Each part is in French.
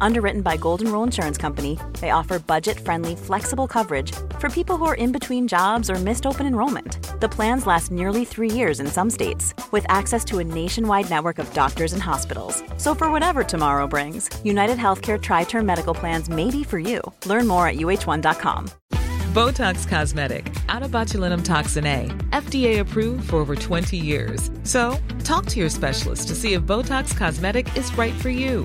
Underwritten by Golden Rule Insurance Company, they offer budget friendly, flexible coverage for people who are in between jobs or missed open enrollment. The plans last nearly three years in some states, with access to a nationwide network of doctors and hospitals. So, for whatever tomorrow brings, United Healthcare Tri Term Medical Plans may be for you. Learn more at uh1.com. Botox Cosmetic, out of botulinum toxin A, FDA approved for over 20 years. So, talk to your specialist to see if Botox Cosmetic is right for you.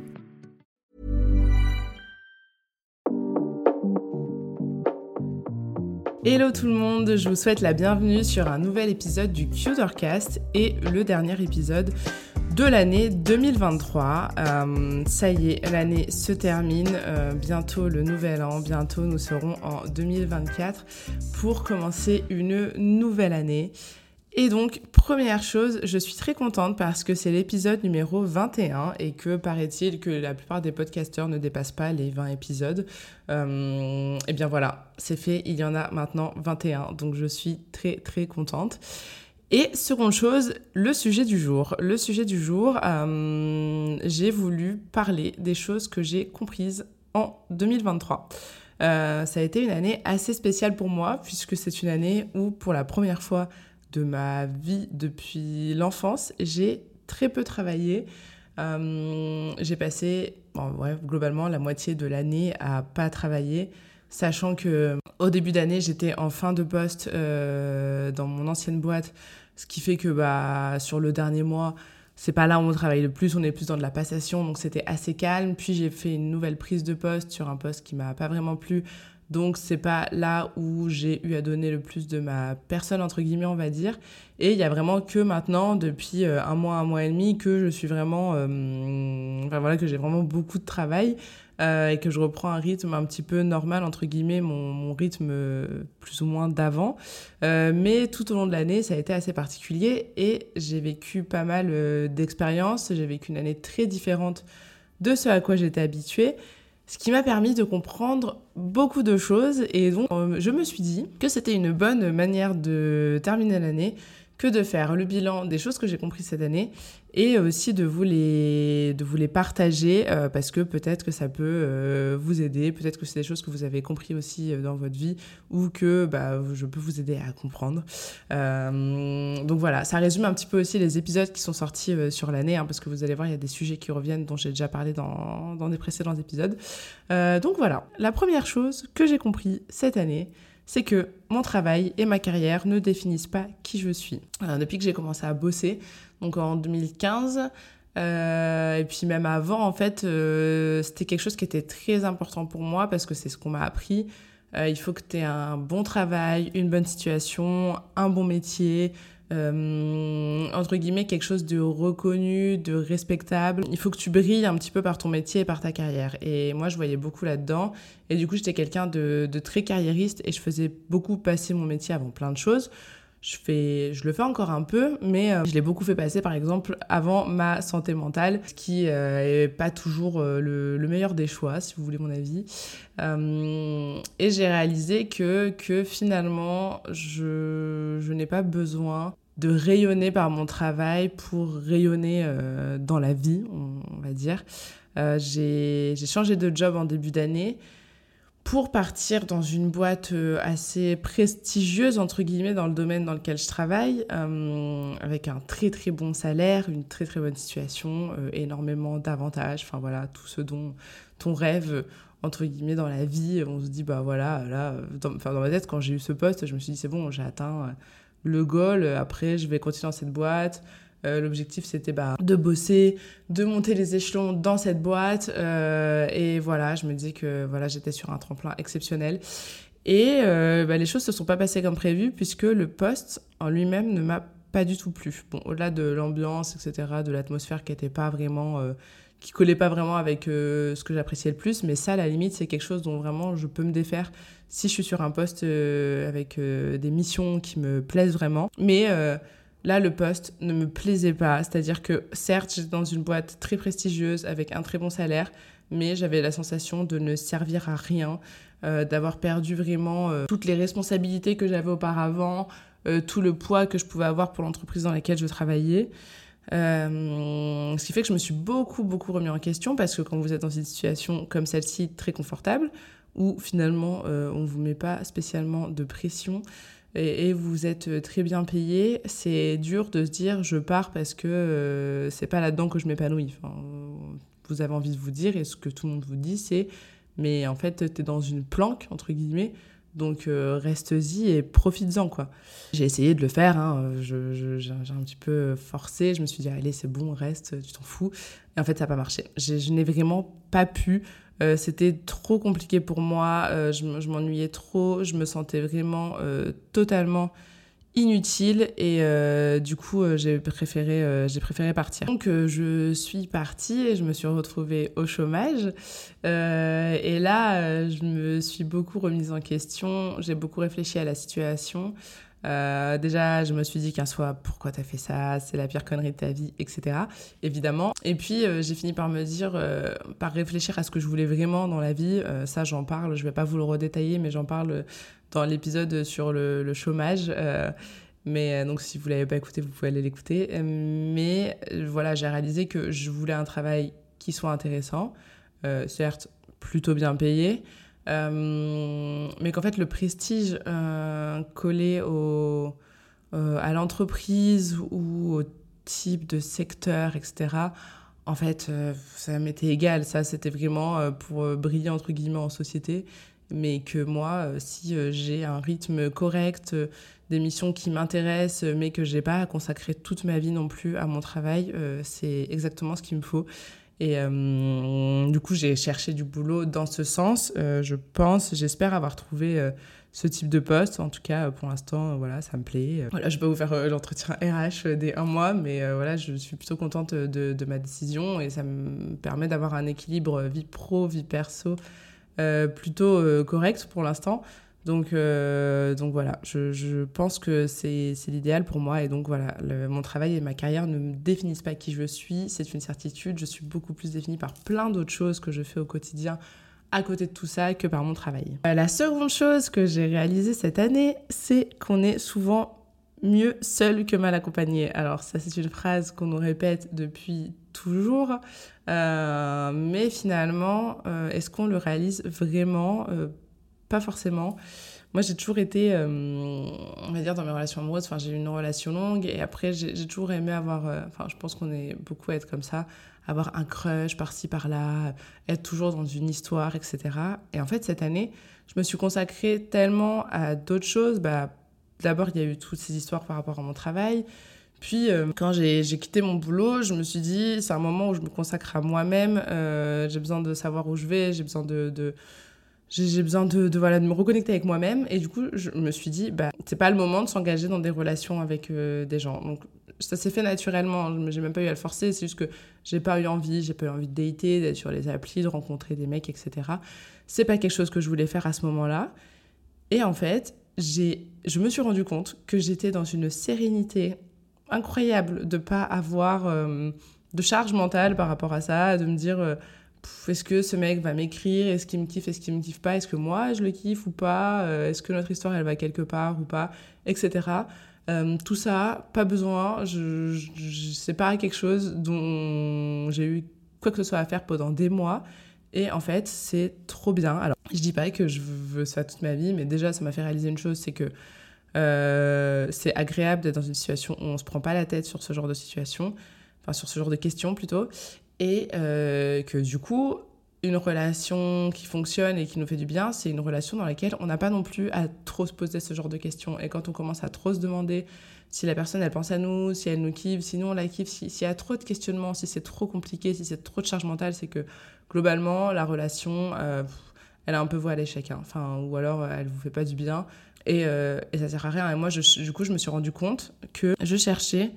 Hello tout le monde, je vous souhaite la bienvenue sur un nouvel épisode du Cutercast et le dernier épisode de l'année 2023. Euh, ça y est, l'année se termine, euh, bientôt le nouvel an, bientôt nous serons en 2024 pour commencer une nouvelle année. Et donc, première chose, je suis très contente parce que c'est l'épisode numéro 21 et que paraît-il que la plupart des podcasteurs ne dépassent pas les 20 épisodes. Euh, et bien voilà, c'est fait, il y en a maintenant 21, donc je suis très très contente. Et seconde chose, le sujet du jour. Le sujet du jour, euh, j'ai voulu parler des choses que j'ai comprises en 2023. Euh, ça a été une année assez spéciale pour moi puisque c'est une année où pour la première fois de ma vie depuis l'enfance. J'ai très peu travaillé. Euh, j'ai passé globalement la moitié de l'année à pas travailler, sachant que au début d'année j'étais en fin de poste euh, dans mon ancienne boîte, ce qui fait que bah sur le dernier mois c'est pas là où on travaille le plus, on est plus dans de la passation, donc c'était assez calme. Puis j'ai fait une nouvelle prise de poste sur un poste qui m'a pas vraiment plu, donc c'est pas là où j'ai eu à donner le plus de ma personne entre guillemets on va dire. Et il y a vraiment que maintenant depuis euh, un mois un mois et demi que je suis vraiment, euh, enfin voilà que j'ai vraiment beaucoup de travail euh, et que je reprends un rythme un petit peu normal entre guillemets mon, mon rythme plus ou moins d'avant. mais tout au long de l'année ça a été assez particulier et j'ai vécu pas mal d'expériences. J'ai vécu une année très différente de ce à quoi j'étais habituée ce qui m'a permis de comprendre beaucoup de choses et donc euh, je me suis dit que c'était une bonne manière de terminer l'année que de faire le bilan des choses que j'ai compris cette année et aussi de vous les, partager euh, parce que peut-être que ça peut euh, vous aider, peut-être que c'est des choses que vous avez compris aussi euh, dans votre vie ou que bah, je peux vous aider à comprendre. donc voilà, ça résume un petit peu aussi les épisodes qui sont sortis sur l'année hein, parce que vous allez voir, il y a des sujets qui reviennent dont j'ai déjà parlé dans des précédents épisodes. donc voilà, la première chose que j'ai compris cette année, c'est que mon travail et ma carrière ne définissent pas qui je suis. depuis que j'ai commencé à bosser, donc en 2015, euh, et puis même avant, en fait, euh, c'était quelque chose qui était très important pour moi parce que c'est ce qu'on m'a appris. Euh, il faut que tu aies un bon travail, une bonne situation, un bon métier, entre guillemets, quelque chose de reconnu, de respectable. Il faut que tu brilles un petit peu par ton métier et par ta carrière. Et moi, je voyais beaucoup là-dedans. Et du coup, j'étais quelqu'un de, de très carriériste et je faisais beaucoup passer mon métier avant plein de choses je fais je le fais encore un peu mais euh, je l'ai beaucoup fait passer par exemple avant ma santé mentale ce qui euh, est pas toujours euh, le, meilleur des choix si vous voulez mon avis et j'ai réalisé que que finalement je, je n'ai pas besoin de rayonner par mon travail pour rayonner dans la vie on va dire. J'ai changé de job en début d'année pour partir dans une boîte euh, assez prestigieuse, entre guillemets, dans le domaine dans lequel je travaille, euh, avec un très très bon salaire, une très très bonne situation, euh, énormément d'avantages, enfin voilà, tout ce dont ton rêve, entre guillemets, dans la vie, on se dit, bah voilà, là, dans, dans ma tête, quand j'ai eu ce poste, je me suis dit, c'est bon, j'ai atteint le goal, après je vais continuer dans cette boîte, euh, l'objectif, c'était bah, de bosser, de monter les échelons dans cette boîte. Euh, et voilà, je me disais que voilà, j'étais sur un tremplin exceptionnel. Et euh, bah, les choses ne se sont pas passées comme prévu puisque le poste en lui-même ne m'a pas du tout plu. Bon, au-delà de l'ambiance, etc., de l'atmosphère qui n'était pas vraiment qui collait pas vraiment avec ce que j'appréciais le plus. Mais ça, à la limite, c'est quelque chose dont vraiment je peux me défaire si je suis sur un poste avec des missions qui me plaisent vraiment. Mais Là, le poste ne me plaisait pas. C'est-à-dire que, certes, j'étais dans une boîte très prestigieuse avec un très bon salaire, mais j'avais la sensation de ne servir à rien, euh, d'avoir perdu vraiment euh, toutes les responsabilités que j'avais auparavant, euh, tout le poids que je pouvais avoir pour l'entreprise dans laquelle je travaillais. Ce qui fait que je me suis beaucoup, beaucoup remis en question parce que quand vous êtes dans une situation comme celle-ci, très confortable, où finalement on ne vous met pas spécialement de pression, et, vous êtes euh, très bien payé, c'est dur de se dire je pars parce que euh, c'est pas là-dedans que je m'épanouis. Vous avez envie de vous dire, et ce que tout le monde vous dit, c'est mais en fait, tu es dans une planque, entre guillemets, donc euh, reste-y et profites-en, quoi. J'ai essayé de le faire, hein, j'ai un petit peu forcé, je me suis dit, allez, c'est bon, reste, tu t'en fous. Et en fait, ça n'a pas marché. Je n'ai vraiment pas pu euh, c'était trop compliqué pour moi, euh, je, m'ennuyais trop, je me sentais vraiment euh, totalement inutile et du coup j'ai préféré, j'ai préféré partir. Donc je suis partie et je me suis retrouvée au chômage et là je me suis beaucoup remise en question, j'ai beaucoup réfléchi à la situation. Euh, déjà, je me suis dit qu'un soit pourquoi t'as fait ça, c'est la pire connerie de ta vie, etc. Évidemment. Et puis, euh, j'ai fini par me dire, euh, par réfléchir à ce que je voulais vraiment dans la vie. ça, j'en parle, je vais pas vous le redétailler, mais j'en parle dans l'épisode sur le, chômage. mais donc, si vous l'avez pas écouté, vous pouvez aller l'écouter. mais voilà, j'ai réalisé que je voulais un travail qui soit intéressant, certes plutôt bien payé, euh, mais qu'en fait, le prestige euh, collé au, euh, à l'entreprise ou au type de secteur, etc., en fait, ça m'était égal. Ça, c'était vraiment pour briller, entre guillemets, en société. Mais que moi, si j'ai un rythme correct, des missions qui m'intéressent, mais que j'ai pas à consacrer toute ma vie non plus à mon travail, c'est exactement ce qu'il me faut. Et euh, du coup, j'ai cherché du boulot dans ce sens. Euh, je pense, j'espère avoir trouvé euh, ce type de poste. En tout cas, pour l'instant, voilà, ça me plaît. Voilà, je vais vous faire l'entretien RH dès un mois, mais voilà, je suis plutôt contente de, ma décision et ça me permet d'avoir un équilibre vie pro, vie perso plutôt correct pour l'instant. Donc, euh, donc voilà, je, je pense que c'est l'idéal pour moi. Et donc voilà, mon travail et ma carrière ne me définissent pas qui je suis, c'est une certitude. Je suis beaucoup plus définie par plein d'autres choses que je fais au quotidien à côté de tout ça que par mon travail. Euh, la seconde chose que j'ai réalisée cette année, c'est qu'on est souvent mieux seul que mal accompagné. Alors ça, c'est une phrase qu'on nous répète depuis toujours, euh, mais finalement, est-ce qu'on le réalise vraiment? Pas forcément. Moi, j'ai toujours été, euh, on va dire, dans mes relations amoureuses, enfin, j'ai eu une relation longue et après, j'ai toujours aimé avoir, euh, enfin, je pense qu'on est beaucoup à être comme ça, avoir un crush par-ci, par-là, être toujours dans une histoire, etc. Et en fait, cette année, je me suis consacrée tellement à d'autres choses. Bah, D'abord, il y a eu toutes ces histoires par rapport à mon travail. Puis, euh, quand j'ai quitté mon boulot, je me suis dit, c'est un moment où je me consacre à moi-même. j'ai besoin de savoir où je vais, j'ai besoin de, j'ai besoin de, voilà, de me reconnecter avec moi-même. Et du coup, je me suis dit, bah, c'est pas le moment de s'engager dans des relations avec euh, des gens. Donc, ça s'est fait naturellement. J'ai même pas eu à le forcer. C'est juste que j'ai pas eu envie. J'ai pas eu envie de dater, d'être sur les applis, de rencontrer des mecs, etc. C'est pas quelque chose que je voulais faire à ce moment-là. Et en fait, j'ai, je me suis rendu compte que j'étais dans une sérénité incroyable de pas avoir euh, de charge mentale par rapport à ça, de me dire. Euh, est-ce que ce mec va m'écrire Est-ce qu'il me kiffe Est-ce qu'il me kiffe pas Est-ce que moi je le kiffe ou pas euh, Est-ce que notre histoire elle va quelque part ou pas Etc. Tout ça, pas besoin. Je, je, c'est pas quelque chose dont j'ai eu quoi que ce soit à faire pendant des mois. Et en fait, c'est trop bien. Alors, je dis pas que je veux ça toute ma vie, mais déjà, ça m'a fait réaliser une chose, c'est que euh, c'est agréable d'être dans une situation où on se prend pas la tête sur ce genre de situation, enfin sur ce genre de questions plutôt, et euh, que du coup, une relation qui fonctionne et qui nous fait du bien, c'est une relation dans laquelle on n'a pas non plus à trop se poser ce genre de questions. Et quand on commence à trop se demander si la personne, elle pense à nous, si elle nous kiffe, si nous, on la kiffe, s'il y a trop de questionnements, si c'est trop compliqué, si c'est trop de charge mentale, c'est que globalement, la relation, euh, elle a un peu voie à l'échec. Hein. Enfin, ou alors, elle vous fait pas du bien. Et, euh, et ça sert à rien. Et moi, du coup, je me suis rendu compte que je cherchais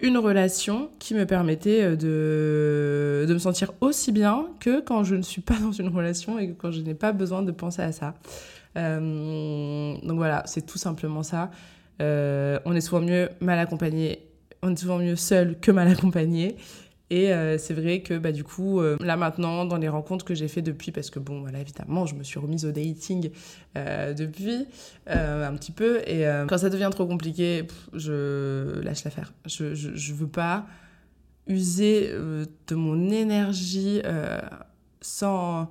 une relation qui me permettait euh, de, de me sentir aussi bien que quand je ne suis pas dans une relation et que quand je n'ai pas besoin de penser à ça. Euh, donc voilà, c'est tout simplement ça. Euh, on est souvent mieux mal accompagné, on est souvent mieux seul que mal accompagné. Et euh, c'est vrai que bah, du coup, euh, là maintenant, dans les rencontres que j'ai fait depuis, parce que bon, voilà, évidemment, je me suis remise au dating depuis un petit peu. Et quand ça devient trop compliqué, je lâche l'affaire. Je, je, je, veux pas user de mon énergie sans,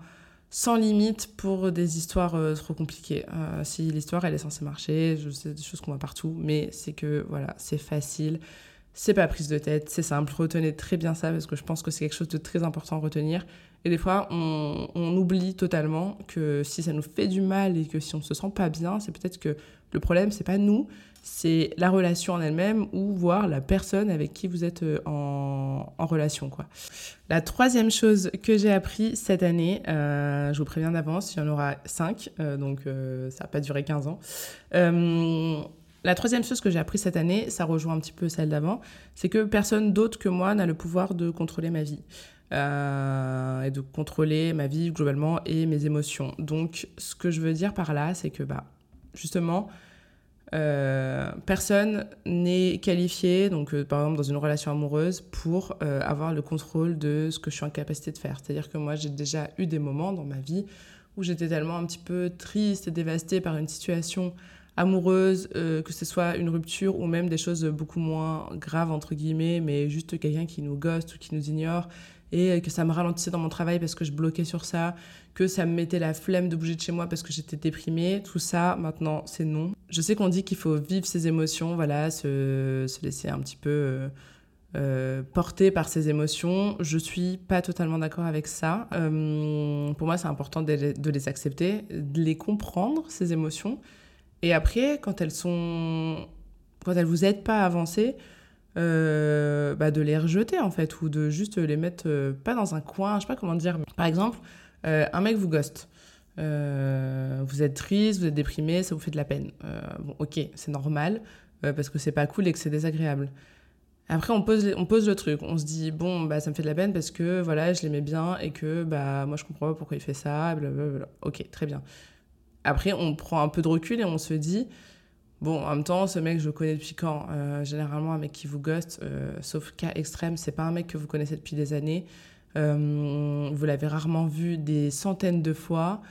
sans limite pour des histoires trop compliquées. si l'histoire, elle est censée marcher, je sais des choses qu'on voit partout, mais c'est que, voilà, c'est facile c'est pas prise de tête, c'est simple. Retenez très bien ça parce que je pense que c'est quelque chose de très important à retenir. Et des fois, on, on, oublie totalement que si ça nous fait du mal et que si on se sent pas bien, c'est peut-être que le problème, c'est pas nous, c'est la relation en elle-même ou voir la personne avec qui vous êtes euh, en, relation. La troisième chose que j'ai appris cette année, euh, je vous préviens d'avance, il y en aura cinq, euh, donc ça va pas durer 15 ans. La troisième chose que j'ai appris cette année, ça rejoint un petit peu celle d'avant, c'est que personne d'autre que moi n'a le pouvoir de contrôler ma vie. Et de contrôler ma vie globalement et mes émotions. Donc, ce que je veux dire par là, c'est que, bah, justement, euh, personne n'est qualifié, donc euh, par exemple dans une relation amoureuse, pour euh, avoir le contrôle de ce que je suis en capacité de faire. C'est-à-dire que moi, j'ai déjà eu des moments dans ma vie où j'étais tellement un petit peu triste et dévastée par une situation amoureuse, que ce soit une rupture ou même des choses beaucoup moins graves, entre guillemets, mais juste quelqu'un qui nous ghost ou qui nous ignore, et que ça me ralentissait dans mon travail parce que je bloquais sur ça, que ça me mettait la flemme de bouger de chez moi parce que j'étais déprimée, tout ça, maintenant, c'est non. Je sais qu'on dit qu'il faut vivre ses émotions, voilà, se, se laisser un petit peu... Euh, euh, porter par ses émotions. Je suis pas totalement d'accord avec ça. Euh, pour moi, c'est important de, de, les accepter, de les comprendre, ces émotions, et après, quand elles sont, quand elles vous aident pas à avancer, euh, bah de les rejeter en fait, ou de juste les mettre euh, pas dans un coin, je sais pas comment dire. Par exemple, euh, un mec vous ghost. Vous êtes triste, vous êtes déprimé, ça vous fait de la peine. Bon, ok, c'est normal parce que c'est pas cool et que c'est désagréable. Après, on pose, on pose le truc. On se dit, bon, bah, ça me fait de la peine parce que voilà, je l'aimais bien et que bah, moi, je comprends pas pourquoi il fait ça. Blablabla. Ok, très bien. Après, on prend un peu de recul et on se dit, bon, en même temps, ce mec, je le connais depuis quand euh, Généralement, un mec qui vous ghost, euh, sauf cas extrême, c'est pas un mec que vous connaissez depuis des années. Euh, vous l'avez rarement vu des centaines de fois.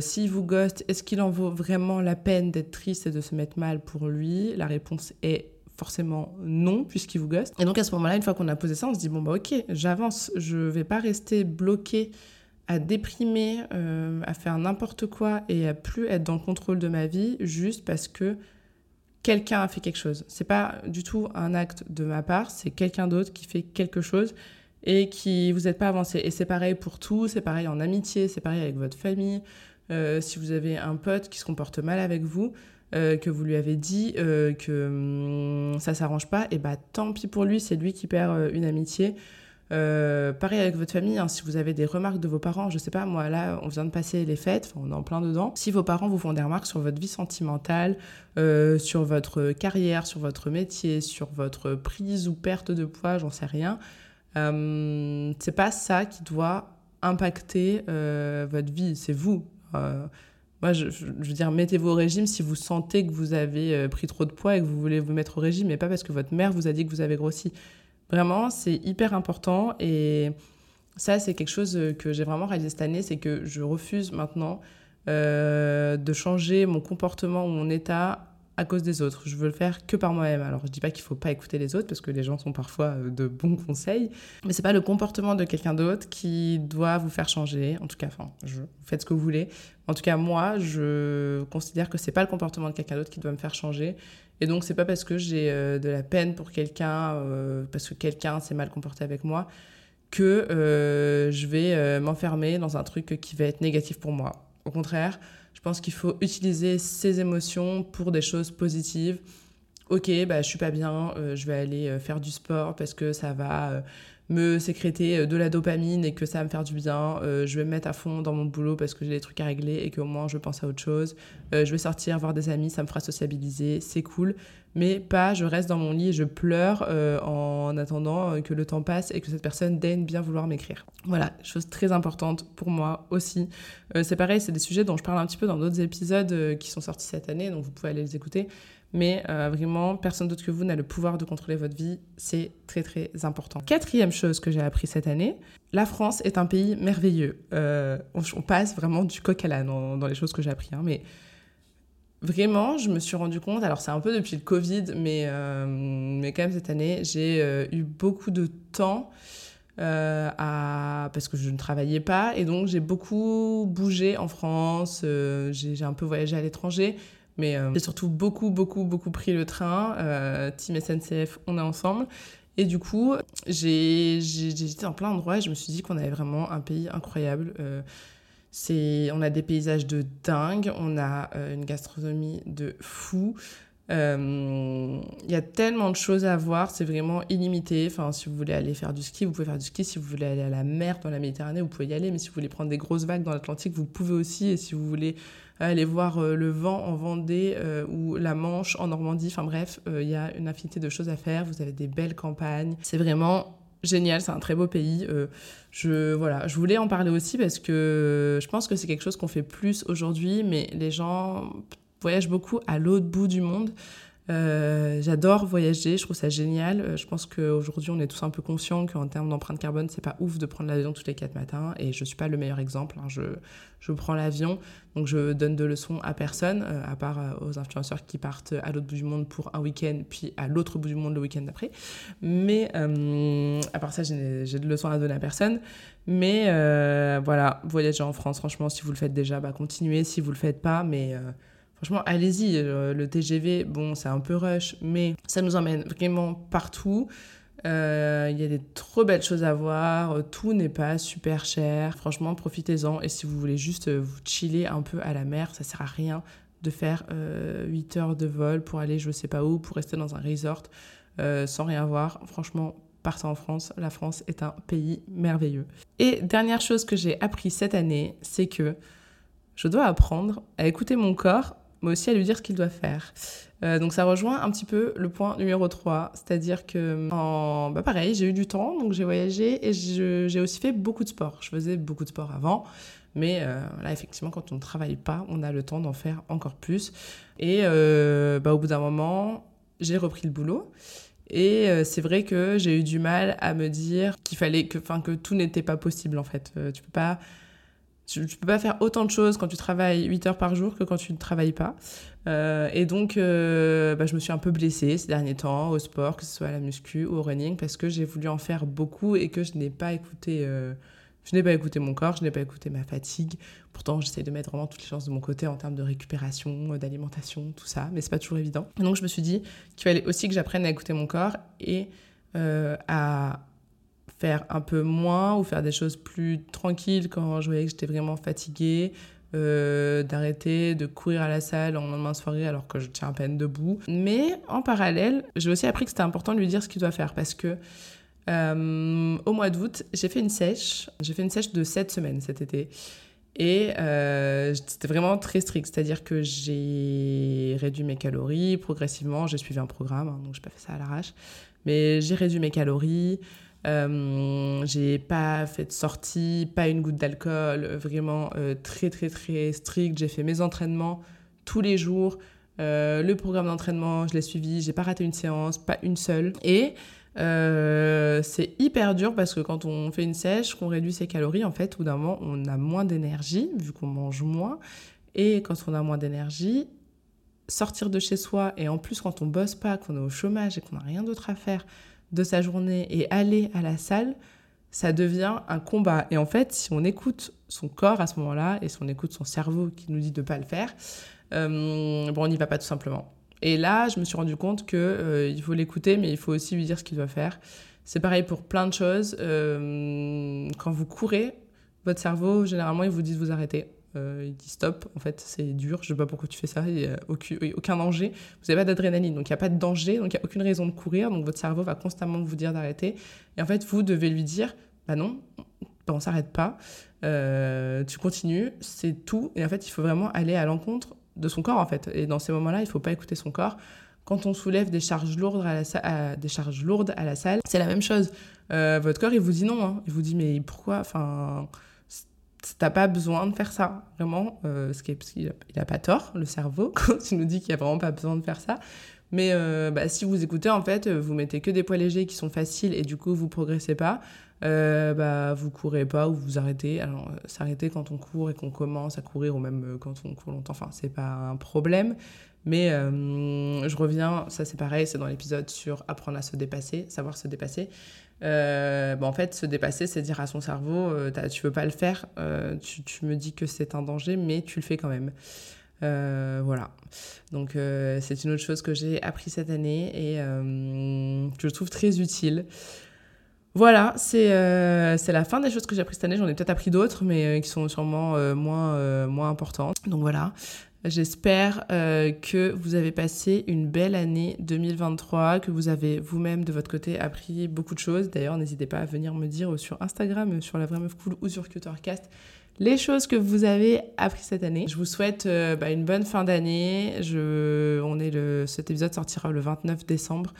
S'il vous ghost, est-ce qu'il en vaut vraiment la peine d'être triste et de se mettre mal pour lui? La réponse est forcément non, puisqu'il vous ghost. Et donc à ce moment-là, une fois qu'on a posé ça, on se dit, bon, bah ok, j'avance, je vais pas rester bloqué à déprimer, euh, à faire n'importe quoi et à plus être dans le contrôle de ma vie juste parce que quelqu'un a fait quelque chose. C'est pas du tout un acte de ma part, c'est quelqu'un d'autre qui fait quelque chose et qui vous aide pas avancé. Et c'est pareil pour tout, c'est pareil en amitié, c'est pareil avec votre famille. Euh, si vous avez un pote qui se comporte mal avec vous, euh, que vous lui avez dit que hum, ça s'arrange pas, et bah tant pis pour lui, c'est lui qui perd une amitié. Euh, pareil avec votre famille, hein, si vous avez des remarques de vos parents, je sais pas, moi là, on vient de passer les fêtes, on est en plein dedans. Si vos parents vous font des remarques sur votre vie sentimentale, euh, sur votre carrière, sur votre métier, sur votre prise ou perte de poids, j'en sais rien, euh, c'est pas ça qui doit impacter euh, votre vie, c'est vous. Moi, je, je, veux dire, mettez-vous au régime si vous sentez que vous avez pris trop de poids et que vous voulez vous mettre au régime, mais pas parce que votre mère vous a dit que vous avez grossi. Vraiment, c'est hyper important et ça, c'est quelque chose que j'ai vraiment réalisé cette année, c'est que je refuse maintenant euh, de changer mon comportement ou mon état à cause des autres. Je veux le faire que par moi-même. Alors, je dis pas qu'il faut pas écouter les autres parce que les gens sont parfois de bons conseils, mais c'est pas le comportement de quelqu'un d'autre qui doit vous faire changer. En tout cas, enfin, je, faites ce que vous voulez. En tout cas, moi, je considère que c'est pas le comportement de quelqu'un d'autre qui doit me faire changer. Et donc, c'est pas parce que j'ai euh, de la peine pour quelqu'un, euh, parce que quelqu'un s'est mal comporté avec moi, que euh, je vais euh, m'enfermer dans un truc qui va être négatif pour moi. Au contraire, je pense qu'il faut utiliser ses émotions pour des choses positives. Ok, bah, je suis pas bien, euh, je vais aller euh, faire du sport parce que ça va me sécréter de la dopamine et que ça va me faire du bien. je vais me mettre à fond dans mon boulot parce que j'ai des trucs à régler et qu'au moins je pense à autre chose. je vais sortir, voir des amis, ça me fera sociabiliser, c'est cool. Mais pas, je reste dans mon lit et je pleure en attendant que le temps passe et que cette personne daigne bien vouloir m'écrire. Voilà, chose très importante pour moi aussi. c'est pareil, c'est des sujets dont je parle un petit peu dans d'autres épisodes qui sont sortis cette année, donc vous pouvez aller les écouter. Mais euh, vraiment, personne d'autre que vous n'a le pouvoir de contrôler votre vie. C'est très très important. Quatrième chose que j'ai appris cette année, la France est un pays merveilleux. Euh, on, passe vraiment du coq à l'âne dans, les choses que j'ai appris. Hein, mais vraiment, je me suis rendu compte, alors c'est un peu depuis le Covid, mais, euh, mais quand même cette année, j'ai eu beaucoup de temps. parce que je ne travaillais pas et donc j'ai beaucoup bougé en France, j'ai un peu voyagé à l'étranger, mais euh, j'ai surtout beaucoup, beaucoup, beaucoup pris le train. Euh, Team SNCF, on est ensemble. Et du coup, j'ai j'étais en plein endroit et je me suis dit qu'on avait vraiment un pays incroyable. Euh, on a des paysages de dingue, on a une gastronomie de fou. Il y a tellement de choses à voir, c'est vraiment illimité. Enfin, si vous voulez aller faire du ski, vous pouvez faire du ski. Si vous voulez aller à la mer dans la Méditerranée, vous pouvez y aller. Mais si vous voulez prendre des grosses vagues dans l'Atlantique, vous pouvez aussi. Et si vous voulez aller voir euh, le vent en Vendée euh, ou la Manche en Normandie. Enfin bref, euh, il y a une infinité de choses à faire. Vous avez des belles campagnes. C'est vraiment génial, c'est un très beau pays. je, je voulais en parler aussi parce que je pense que c'est quelque chose qu'on fait plus aujourd'hui, mais les gens voyagent beaucoup à l'autre bout du monde. Euh, j'adore voyager, je trouve ça génial. Euh, je pense qu'aujourd'hui, on est tous un peu conscients qu'en termes d'empreinte carbone, c'est pas ouf de prendre l'avion tous les quatre matins. Et je suis pas le meilleur exemple. Hein. Je, je, prends l'avion, donc je donne de leçons à personne, euh, à part aux influenceurs qui partent à l'autre bout du monde pour un week-end, puis à l'autre bout du monde le week-end d'après. Mais à part ça, j'ai de leçons à donner à personne. Mais voilà, voyager en France, franchement, si vous le faites déjà, bah, continuez. Si vous le faites pas, mais Franchement, allez-y. Euh, le TGV, bon, c'est un peu rush, mais ça nous emmène vraiment partout. Euh, il y a des trop belles choses à voir. Tout n'est pas super cher. Franchement, profitez-en. Et si vous voulez juste vous chiller un peu à la mer, ça sert à rien de faire 8 euh, heures de vol pour aller je sais pas où, pour rester dans un resort sans rien voir. Franchement, partez en France. La France est un pays merveilleux. Et dernière chose que j'ai appris cette année, c'est que je dois apprendre à écouter mon corps mais aussi à lui dire ce qu'il doit faire. Euh, donc ça rejoint un petit peu le point numéro 3, c'est-à-dire que, en, bah pareil, j'ai eu du temps, donc j'ai voyagé et j'ai aussi fait beaucoup de sport. Je faisais beaucoup de sport avant, mais euh, là, effectivement, quand on ne travaille pas, on a le temps d'en faire encore plus. Et euh, bah, au bout d'un moment, j'ai repris le boulot. Et c'est vrai que j'ai eu du mal à me dire qu'il fallait que, enfin, que tout n'était pas possible en fait. tu peux pas tu, ne peux pas faire autant de choses quand tu travailles 8 heures par jour que quand tu ne travailles pas. Euh, et donc, euh, bah, je me suis un peu blessée ces derniers temps au sport, que ce soit à la muscu ou au running, parce que j'ai voulu en faire beaucoup et que je n'ai pas écouté. Euh, je n'ai pas écouté mon corps, je n'ai pas écouté ma fatigue. Pourtant, j'essaie de mettre vraiment toutes les chances de mon côté en termes de récupération, d'alimentation, tout ça, mais c'est pas toujours évident. donc, je me suis dit qu'il fallait aussi que j'apprenne à écouter mon corps et à faire un peu moins ou faire des choses plus tranquilles quand je voyais que j'étais vraiment fatiguée. Euh, d'arrêter de courir à la salle en lendemain de soirée alors que je tiens à peine debout. Mais en parallèle, j'ai aussi appris que c'était important de lui dire ce qu'il doit faire parce que euh, au mois d'août, j'ai fait une sèche. J'ai fait une sèche de 7 semaines cet été. Et euh, c'était vraiment très strict, c'est-à-dire que j'ai réduit mes calories progressivement. J'ai suivi un programme, hein, donc je n'ai pas fait ça à l'arrache. Mais j'ai réduit mes calories. Euh, j'ai pas fait de sortie, pas une goutte d'alcool, vraiment euh, très très très strict. J'ai fait mes entraînements tous les jours. Euh, le programme d'entraînement, je l'ai suivi, j'ai pas raté une séance, pas une seule. Et c'est hyper dur parce que quand on fait une sèche, qu'on réduit ses calories, en fait, au bout d'un moment, on a moins d'énergie vu qu'on mange moins. Et quand on a moins d'énergie, sortir de chez soi et en plus quand on bosse pas, qu'on est au chômage et qu'on n'a rien d'autre à faire, de sa journée et aller à la salle, ça devient un combat. Et en fait, si on écoute son corps à ce moment-là et si on écoute son cerveau qui nous dit de ne pas le faire, euh, bon, on n'y va pas tout simplement. Et là, je me suis rendu compte que euh, il faut l'écouter, mais il faut aussi lui dire ce qu'il doit faire. C'est pareil pour plein de choses. Euh, quand vous courez, votre cerveau, généralement, il vous dit de vous arrêter. Euh, il dit stop, en fait, c'est dur, je sais pas pourquoi tu fais ça, il n'y a aucun, danger. Vous n'avez pas d'adrénaline, donc il n'y a pas de danger, donc il n'y a aucune raison de courir, donc votre cerveau va constamment vous dire d'arrêter. Et en fait, vous devez lui dire, bah non, bah on s'arrête pas, euh, tu continues, c'est tout. Et en fait, il faut vraiment aller à l'encontre de son corps, en fait. Et dans ces moments-là, il faut pas écouter son corps. Quand on soulève des charges lourdes à la, des charges lourdes à la salle, c'est la même chose. Euh, votre corps, il vous dit non. Hein. Il vous dit, mais pourquoi Enfin, t'as pas besoin de faire ça, vraiment. Euh, ce qui est, parce qu'il a, pas tort, le cerveau, quand il nous dit qu'il a vraiment pas besoin de faire ça. Mais euh, bah, si vous écoutez, en fait, vous mettez que des poids légers qui sont faciles et du coup, vous progressez pas. Euh, bah, vous courez pas ou vous arrêtez. Alors, s'arrêter quand on court et qu'on commence à courir ou même quand on court longtemps, enfin, c'est pas un problème. Mais je reviens, ça c'est pareil, c'est dans l'épisode sur apprendre à se dépasser, savoir se dépasser. Euh, bah, en fait, se dépasser, c'est dire à son cerveau, euh, tu veux pas le faire, euh, tu, me dis que c'est un danger, mais tu le fais quand même. voilà. Donc, c'est une autre chose que j'ai appris cette année et que je trouve très utile. Voilà, c'est la fin des choses que j'ai appris cette année. J'en ai peut-être appris d'autres, mais qui sont sûrement moins, moins importantes. Donc voilà, J'espère euh, que vous avez passé une belle année 2023, que vous avez vous-même de votre côté appris beaucoup de choses. D'ailleurs, n'hésitez pas à venir me dire sur Instagram, sur La Vraie Meuf Cool ou sur Cutercast les choses que vous avez appris cette année. Je vous souhaite euh, bah, une bonne fin d'année. Je... On est le... Cet épisode sortira le 29 décembre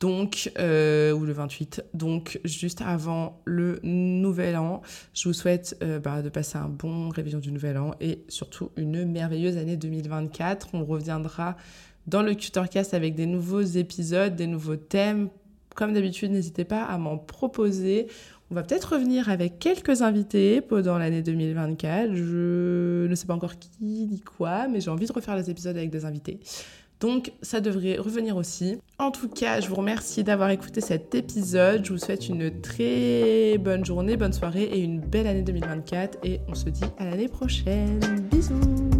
donc, euh, ou le 28, donc juste avant le nouvel an. Je vous souhaite euh, bah, de passer un bon révision du nouvel an et surtout une merveilleuse année 2024. On reviendra dans le Cutercast avec des nouveaux épisodes, des nouveaux thèmes. Comme d'habitude, n'hésitez pas à m'en proposer. On va peut-être revenir avec quelques invités pendant l'année 2024. Je ne sais pas encore qui ni quoi, mais j'ai envie de refaire les épisodes avec des invités. Donc ça devrait revenir aussi. En tout cas, je vous remercie d'avoir écouté cet épisode. Je vous souhaite une très bonne journée, bonne soirée et une belle année 2024. Et on se dit à l'année prochaine. Bisous